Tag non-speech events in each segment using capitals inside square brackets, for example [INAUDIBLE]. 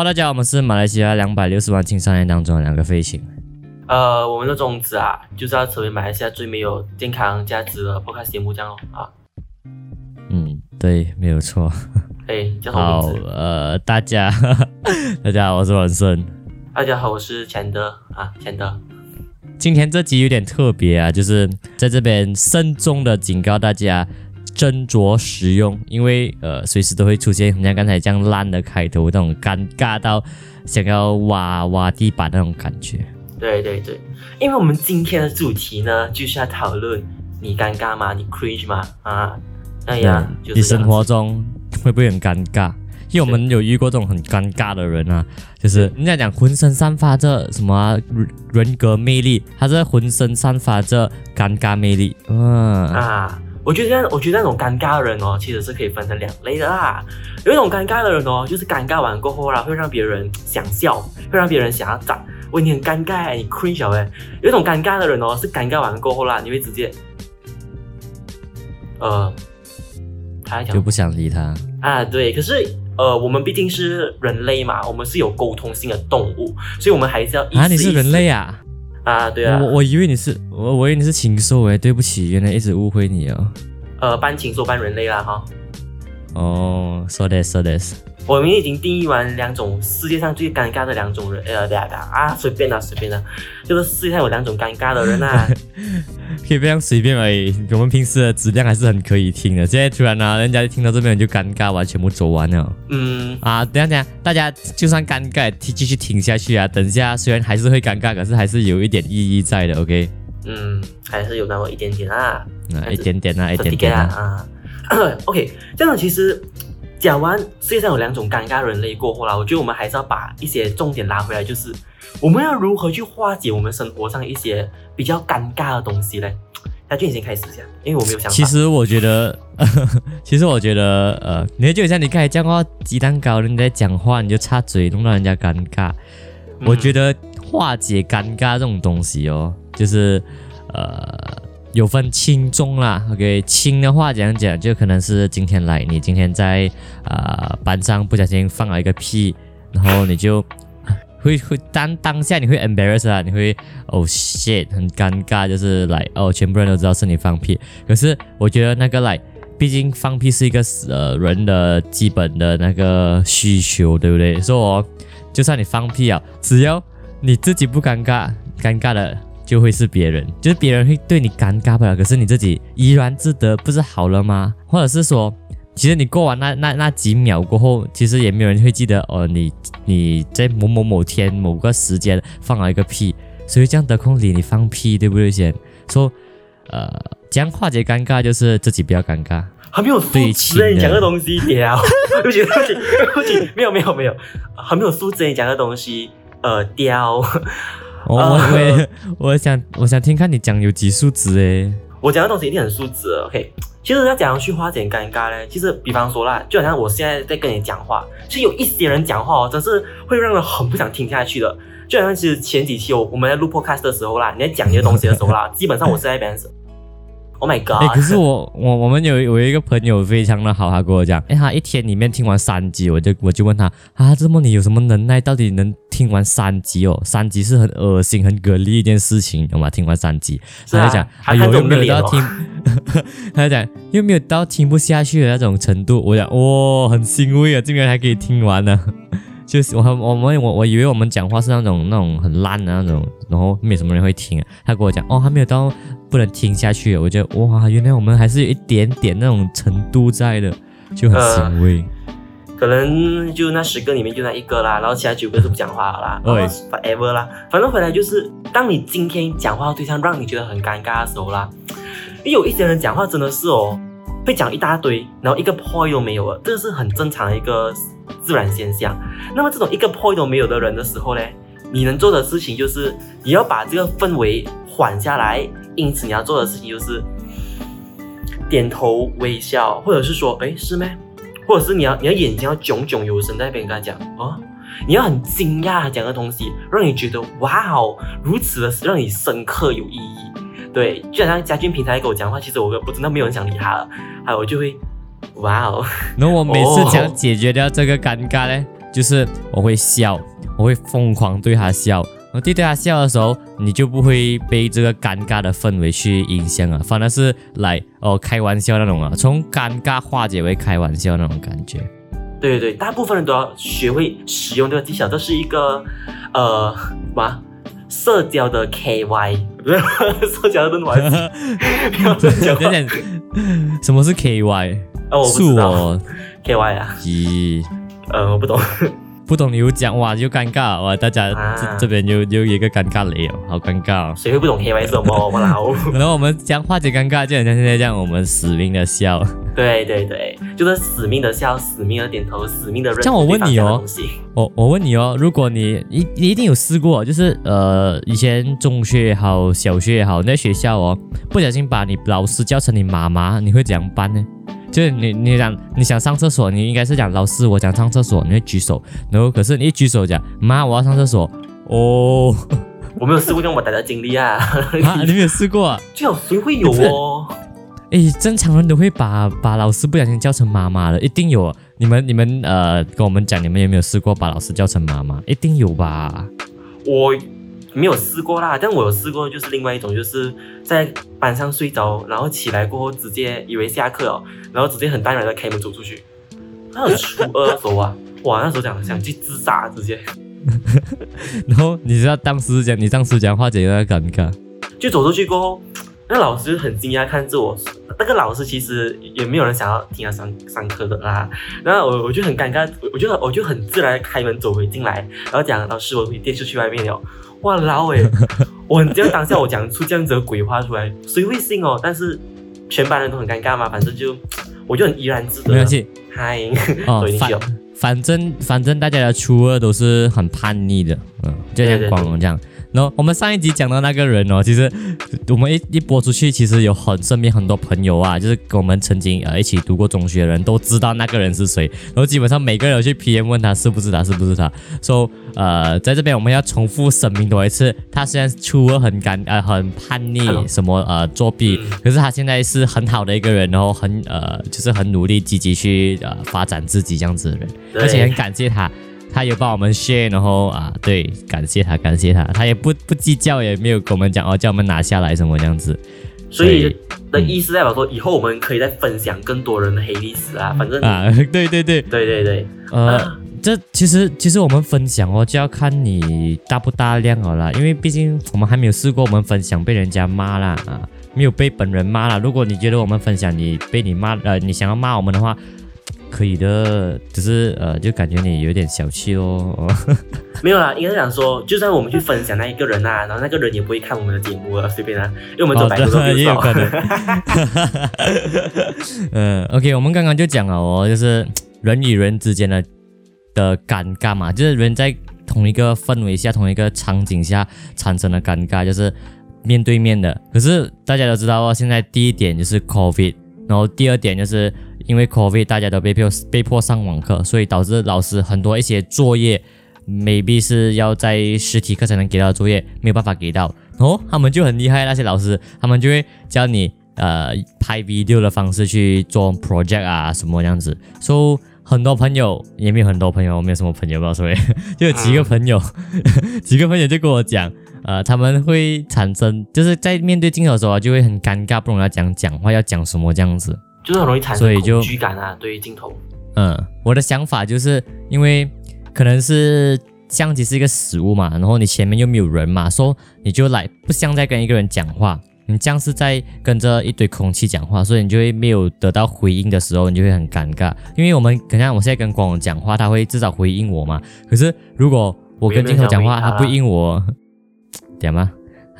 好，大家好，我们是马来西亚两百六十万青少年当中的两个飞行。呃，我们的宗旨啊，就是要成为马来西亚最没有健康价值的 podcast 节目，这样哦啊。嗯，对，没有错。哎，叫什么好名字？，呃，大家，[LAUGHS] 大家好，我是文森。大家好，我是钱德啊，钱德。今天这集有点特别啊，就是在这边慎重的警告大家斟酌使用，因为呃随时都会出现像刚才这样烂的开头，那种尴尬到想要挖挖地板那种感觉。对对对，因为我们今天的主题呢，就是要讨论你尴尬吗？你 cringe 吗？啊，哎呀，就是你生活中会不会很尴尬？因为我们有遇过这种很尴尬的人啊，就是人家讲浑身散发着什么人格魅力，他是浑身散发着尴尬魅力。嗯，啊，我觉得我觉得那种尴尬的人哦，其实是可以分成两类的啦。有一种尴尬的人哦，就是尴尬完过后啦，会让别人想笑，会让别人想要长。喂，你很尴尬欸，你 cringe 哎。有一种尴尬的人哦，是尴尬完过后啦，你会直接，呃，他就不想理他。啊，对，可是呃，我们毕竟是人类嘛，我们是有沟通性的动物，所以我们还是要啊，你是人类啊啊？啊，对啊我，我以为你是我，我以为你是禽兽哎，对不起，原来一直误会你啊。呃，半禽兽半人类啦哈。哦，so this so this，我们已经定义完两种世界上最尴尬的两种人，呃，对啊，对啊，啊，随便啦，随便啦，就是世界上有两种尴尬的人啊。[LAUGHS] 可以不要随便而已。我们平时的质量还是很可以听的，现在突然呢、人家听到这边就尴尬完，全部走完了。嗯，啊，等下等下，大家就算尴尬，继继续听下去啊。等一下，虽然还是会尴尬，可是还是有一点意义在的，OK？嗯，还是有那么一点点啊，啊，一点点啊，一点点啊。[LAUGHS] 啊啊。[COUGHS] OK，这样其实讲完世界上有两种尴尬人类过后啦，我觉得我们还是要把一些重点拉回来，就是我们要如何去化解我们生活上一些比较尴尬的东西嘞。那俊你先开始一下，因为我没有想法。其实我觉得，[LAUGHS] 其实我觉得，呃，你就像你刚才讲话，鸡蛋糕人家在讲话，你就插嘴，弄到人家尴尬。嗯我觉得化解尴尬这种东西哦，就是呃有分轻重啦。OK，轻的话讲讲，就可能是今天来，你今天在呃班上不小心放了一个屁，然后你就会 [LAUGHS] 会当当下你会 embarrass 啊，你会哦 shit 很尴尬，就是来哦全部人都知道是你放屁。可是我觉得那个来。毕竟放屁是一个呃人的基本的那个需求，对不对？所以我就算你放屁啊，只要你自己不尴尬，尴尬的就会是别人，就是别人会对你尴尬不了，可是你自己怡然自得，不是好了吗？或者是说，其实你过完那那那几秒过后，其实也没有人会记得哦，你你在某某某天某个时间放了一个屁，所以这样得空里你放屁，对不对？先说，呃，这样化解尴尬就是自己不要尴尬。还没有素对质欸，亲的你讲的东西屌，对不起对不起对不起，没有没有没有，还没有素质，你讲的东西呃屌。我我我也我想我想听看你讲有几数值诶。我讲的东西一定很素质的，OK。其实要怎样去化解尴尬呢？其实比方说啦，就好像我现在在跟你讲话，其实有一些人讲话哦，真是会让人很不想听下去的。就好像其实前几期我我们在录 podcast 的时候啦，你在讲一些东西的时候啦，[LAUGHS] 基本上我是在那边是，Oh my 哎、god！可是我我我们有我有一个朋友非常的好，他跟我讲，哎，他一天里面听完三集，我就我就问他，啊，这么你有什么能耐，到底能听完三集哦？三集是很恶心、很蛤蜊一件事情，懂吗？听完三集，他就讲，还看着哎呦，又我们的脸哦没有到听，[LAUGHS] 他就讲又没有到听不下去的那种程度。我讲，哇、很欣慰啊，竟然还可以听完呢。就是我我们我我以为我们讲话是那种那种很烂的那种，然后没什么人会听。他跟我讲，哦，还没有到不能听下去。我觉得哇，原来我们还是有一点点那种程度在的，就很欣慰。可能就那十个里面就那一个啦，然后其他九个是不讲话了啦，然后对 forever 啦。反正回来就是，当你今天讲话的对象让你觉得很尴尬的时候啦，因为有一些人讲话真的是哦，会讲一大堆，然后一个 point 都没有了，这个是很正常的一个自然现象。那么这种一个 point 都没有的人的时候呢，你能做的事情就是你要把这个氛围缓下来，因此你要做的事情就是点头微笑，或者是说，哎，是咩？或者是你要你的眼睛要炯炯有神在那边跟他讲哦，你要很惊讶讲的东西，让你觉得哇哦，如此的让你深刻有意义。对，就好像嘉俊平常在跟我讲话，其实我我真的没有人想理他了，还有我就会哇哦，然后我每次哦想解决掉这个尴尬呢，就是我会笑，我会疯狂对他笑。我对对他笑的时候，你就不会被这个尴尬的氛围去影响啊，反而是来哦开玩笑那种啊，从尴尬化解为开玩笑那种感觉。对对对，大部分人都要学会使用这个技巧，这是一个呃什么社交的 KY，不是社交的什么？[LAUGHS] 有点 [LAUGHS] 什么是 KY？哦，我不知道我 KY 啊，咦，呃，我不懂。不懂你又讲哇，就尴尬哇，大家这这边又又一个尴尬雷哦，好尴尬哦。谁会不懂 K Y 是什么？我老。然后我们讲化解尴尬，就很像现在这样，我们死命的笑。对对对，就是死命的笑，死命的点头，死命的认。像我问你哦，我我问你哦，如果你一你一定有试过，就是呃以前中学也好，小学也好，在学校哦，不小心把你老师叫成你妈妈，你会怎样办呢？就是你，你想你想上厕所，你应该是讲老师，我想上厕所，你会举手，然后可是你一举手讲妈，我要上厕所，哦，我没有试过这种我带的经历啊，[LAUGHS] 啊，你没有试过啊？最好谁会有哦？[LAUGHS] 哎，正常人都会把把老师不小心叫成妈妈的，一定有。你们你们呃，跟我们讲，你们有没有试过把老师叫成妈妈？一定有吧？我。没有试过啦，但我有试过，就是另外一种，就是在班上睡着，然后起来过后直接以为下课了，然后直接很淡然的开门走出去。那初二时候啊，[LAUGHS] 哇，那时候想想去自杀直接。[LAUGHS] 然后你知道当时讲，你当时讲话怎样尴尬？就走出去过后，那老师很惊讶看着我，那个老师其实也没有人想要听他上上课的啦。然后我我就很尴尬，我就我就很自然开门走回进来，然后讲老师我电视去外面了。哇老诶，我这样当下我讲出这样子的鬼话出来，谁会信哦？但是全班人都很尴尬嘛，反正就我就很怡然自得。没关系，嗨，哦，反反正反正大家的初二都是很叛逆的，嗯，就像光荣这样。然后我们上一集讲到那个人哦，其实我们一一播出去，其实有很身边很多朋友啊，就是跟我们曾经呃一起读过中学的人都知道那个人是谁。然后基本上每个人去 PM 问他是不是他，是不是他。说呃，在这边我们要重复声明多一次，他虽然初二很干呃很叛逆，什么呃作弊，可是他现在是很好的一个人，然后很呃就是很努力积极去呃发展自己这样子的人，而且很感谢他。他有帮我们 share，然后啊，对，感谢他，感谢他，他也不不计较，也没有跟我们讲哦，叫我们拿下来什么这样子。所以的意思代表说，以后我们可以再分享更多人的黑历史啊，反正啊，[LAUGHS] 对对对对对对，呃，这其实其实我们分享哦，就要看你大不大量好了，因为毕竟我们还没有试过，我们分享被人家骂啦啊，没有被本人骂啦。如果你觉得我们分享你被你骂，呃，你想要骂我们的话。可以的，只是呃，就感觉你有点小气哦。[LAUGHS] 没有啦，应该是想说，就算我们去分享那一个人啊，然后那个人也不会看我们的节目啊，随便啊，因为我们走百度也有可能。[LAUGHS] 嗯，OK，我们刚刚就讲了哦，就是人与人之间的的尴尬嘛，就是人在同一个氛围下、同一个场景下产生的尴尬，就是面对面的。可是大家都知道哦，现在第一点就是 COVID，然后第二点就是。因为 COVID，大家都被迫被迫上网课，所以导致老师很多一些作业，maybe 是要在实体课才能给到的作业，没有办法给到。哦，他们就很厉害，那些老师，他们就会教你呃拍 video 的方式去做 project 啊什么样子。所以很多朋友也没有很多朋友，没有什么朋友，不知道所以 [LAUGHS] 就有几个朋友，[LAUGHS] 几个朋友就跟我讲，呃，他们会产生就是在面对镜头的时候啊就会很尴尬，不懂要讲讲话要讲什么这样子。就是很容易产生恐惧感啊，对于镜头。嗯，我的想法就是因为可能是相机是一个实物嘛，然后你前面又没有人嘛，说你就来不像在跟一个人讲话，你像是在跟着一堆空气讲话，所以你就会没有得到回应的时候，你就会很尴尬。因为我们可能我现在跟光荣讲话，他会至少回应我嘛。可是如果我跟镜头讲话，他不应我，[TSK] 点吗？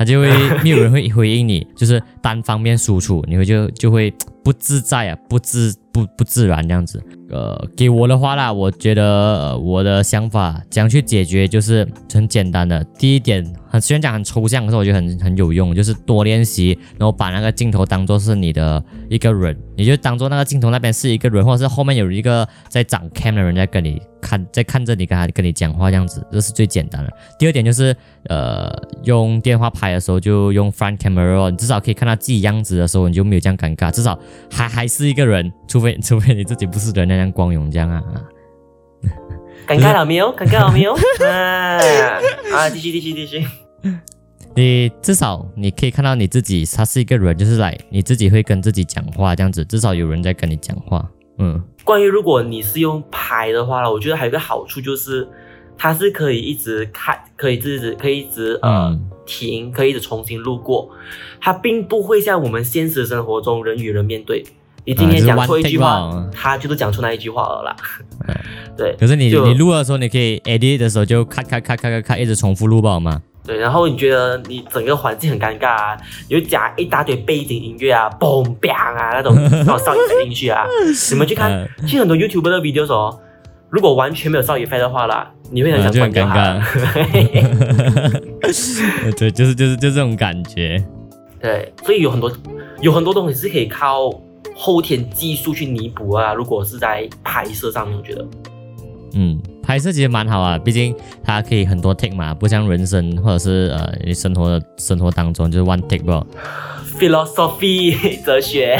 他就会 [LAUGHS] 没有人会回应你，就是单方面输出，你会就就会。不自在啊，不自不不自然这样子。呃，给我的话啦，我觉得呃我的想法怎样去解决，就是很简单的。第一点，很虽然讲很抽象，可是我觉得很很有用，就是多练习，然后把那个镜头当做是你的一个人，你就当做那个镜头那边是一个人，或者是后面有一个在掌 cam 的人在跟你看，在看着你跟他跟你讲话这样子，这是最简单的。第二点就是，呃，用电话拍的时候就用 front camera，你至少可以看到自己样子的时候，你就没有这样尴尬，至少还还是一个人，除非除非你自己不是人那样光荣这样啊。尴尬了没有？[LAUGHS] 尴尬了没有？啊啊！继续继续继续。你至少你可以看到你自己，他是一个人，就是来你自己会跟自己讲话这样子，至少有人在跟你讲话。嗯，关于如果你是用拍的话我觉得还有一个好处就是，它是可以一直看，可以自己可以一直呃停，可以一直重新路过。它并不会像我们现实生活中人与人面对，你今天讲错一句话，他就是讲出那一句话了啦。[LAUGHS] 对。可是你你录的时候，你可以 edit 的时候就咔咔咔咔咔咔一直重复录报吗？对，然后你觉得你整个环境很尴尬啊，你就加一大堆背景音乐啊，嘣 bang 啊那种那种少女飞进去啊，你们去看，[LAUGHS] 其实很多 YouTube 的 video 哦，如果完全没有少女飞的话啦，你会很想关掉它。[LAUGHS] 对，就是就是就这种感觉。对，所以有很多有很多东西是可以靠后天技术去弥补啊。如果是在拍摄上面，我觉得，嗯。拍摄其实蛮好啊，毕竟它可以很多 take 嘛，不像人生或者是呃你生活的生活当中就是 one take 不。Philosophy 哲学，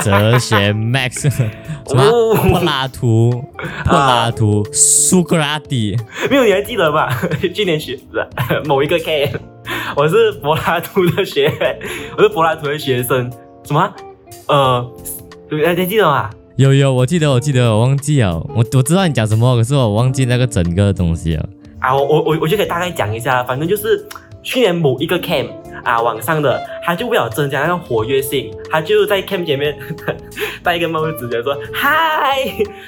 哲学 Max [LAUGHS] 什么柏拉图，柏拉图苏格拉底，没有你还记得吗？[LAUGHS] 今年学 [LAUGHS] 某一个 K，我是柏拉图的学，我是柏拉图的学生，什么？呃，还记得吗？有有，我记得，我记得，我忘记了，我我知道你讲什么，可是我忘记那个整个东西了。啊，我我我我就可以大概讲一下，反正就是去年某一个 camp 啊，网上的，他就为了增加那个活跃性，他就在 camp 前面 [LAUGHS] 戴一个帽子，就说：“嗨，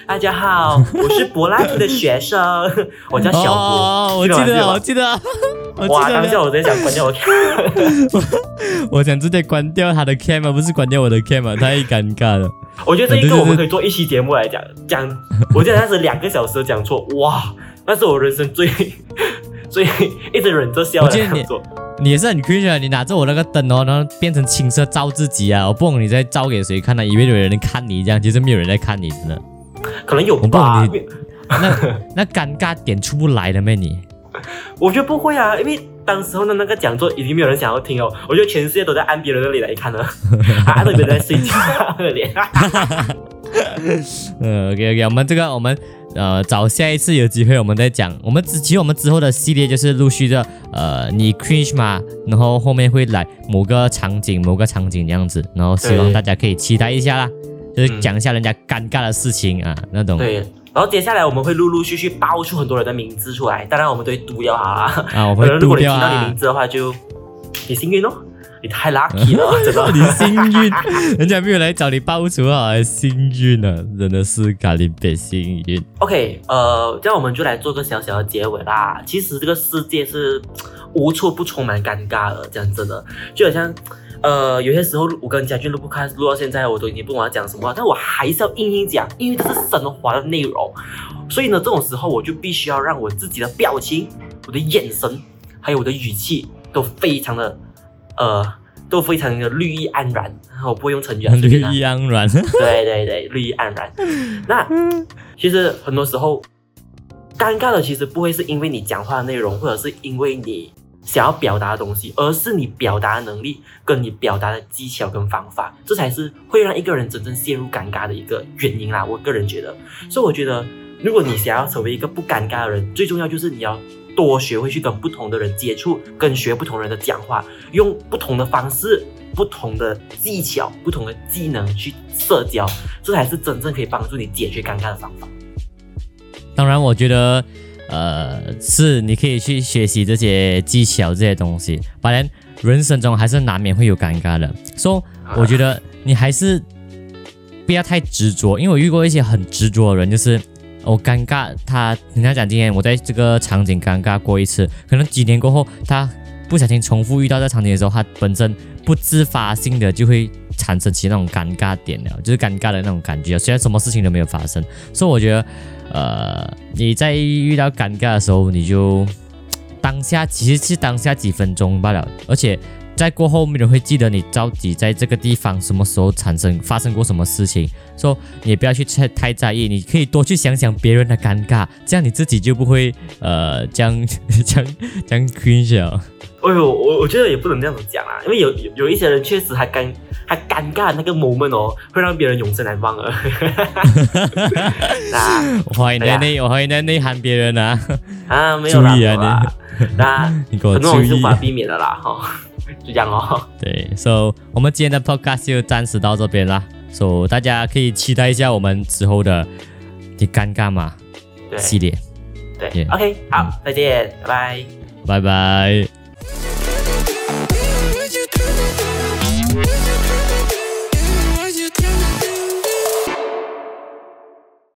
大家好，我是柏拉图的学生，[LAUGHS] 我叫小柏。”我记得，我记得。哇！当下我直接想关掉我 [LAUGHS] 我想直接关掉他的 cam 啊，不是关掉我的 cam 啊，太尴尬了。我觉得这一个我们可以做一期节目来讲讲。[LAUGHS] 我记得那时两个小时讲错，哇！那是我人生最 [LAUGHS] 最一直忍着笑的讲错。你也是很 crazy 啊！你拿着我那个灯哦，然后变成青色照自己啊！我不懂你在照给谁看呢？以为有人看你这样，其实没有人在看你，真的。可能有吧？那那尴尬点出不来的咩你？[LAUGHS] 我觉得不会啊，因为当时候的那个讲座已经没有人想要听哦。我觉得全世界都在按别人的脸来看了，[LAUGHS] 按别人在睡觉的 [LAUGHS] 脸。嗯，OK OK，我们这个我们呃找下一次有机会我们再讲。我们之其实我们之后的系列就是陆续的呃你 cringe 嘛，然后后面会来某个场景某个场景这样子，然后希望大家可以期待一下啦，就是讲一下人家尴尬的事情啊那种。对。然后接下来我们会陆陆续续爆出很多人的名字出来，当然我们都会读掉啊。啊，我会 [LAUGHS] 如果你听到你名字的话，就你幸运哦，你太 lucky 了，真的。你幸运，人家没有来找你爆出啊，幸运呢，真的是咖喱别幸运。OK，呃，这样我们就来做个小小的结尾啦。其实这个世界是无处不充满尴尬的，这样真的就好像。呃，有些时候我跟家俊录不开，录到现在我都已经不管要讲什么，但我还是要硬硬讲，因为这是升华的内容。所以呢，这种时候我就必须要让我自己的表情、我的眼神，还有我的语气都非常的，呃，都非常的绿意盎然。我不会用成语啊，绿意盎然。对 [LAUGHS] 对对，绿意盎然。那其实很多时候，尴尬的其实不会是因为你讲话的内容，或者是因为你。想要表达的东西，而是你表达的能力跟你表达的技巧跟方法，这才是会让一个人真正陷入尴尬的一个原因啦。我个人觉得，所以我觉得，如果你想要成为一个不尴尬的人，最重要就是你要多学会去跟不同的人接触，跟学不同人的讲话，用不同的方式、不同的技巧、不同的技能去社交，这才是真正可以帮助你解决尴尬的方法。当然，我觉得。呃，是你可以去学习这些技巧这些东西，反正人生中还是难免会有尴尬的。所以我觉得你还是不要太执着，因为我遇过一些很执着的人，就是我尴尬，他人家讲今天我在这个场景尴尬过一次，可能几年过后，他不小心重复遇到这场景的时候，他本身不自发性的就会产生起那种尴尬点了，就是尴尬的那种感觉，虽然什么事情都没有发生。所以我觉得。呃，你在遇到尴尬的时候，你就 [TSK] 当下其实是当下几分钟罢了，而且在过后没人会记得你着急在这个地方什么时候产生发生过什么事情，说你不要去太太在意，你可以多去想想别人的尴尬，这样你自己就不会呃将 [LAUGHS] 将将困扰。哎呦，我我觉得也不能这样子讲啊，因为有有一些人确实还尴还尴尴尬那个 moment 哦，会让别人永生难忘啊。那 [LAUGHS] 我怀疑你在内，我怀疑你在内涵别人啊！啊，没有啦，注意啊没有啦那 [LAUGHS] 你给我注意无法。避免的啦，哈，就这样哦。[LAUGHS] 对，so 我们今天的 podcast 就暂时到这边啦。so 大家可以期待一下我们之后的你尴尬吗对系列。对 Yeah，OK，好，再见，拜拜。拜拜。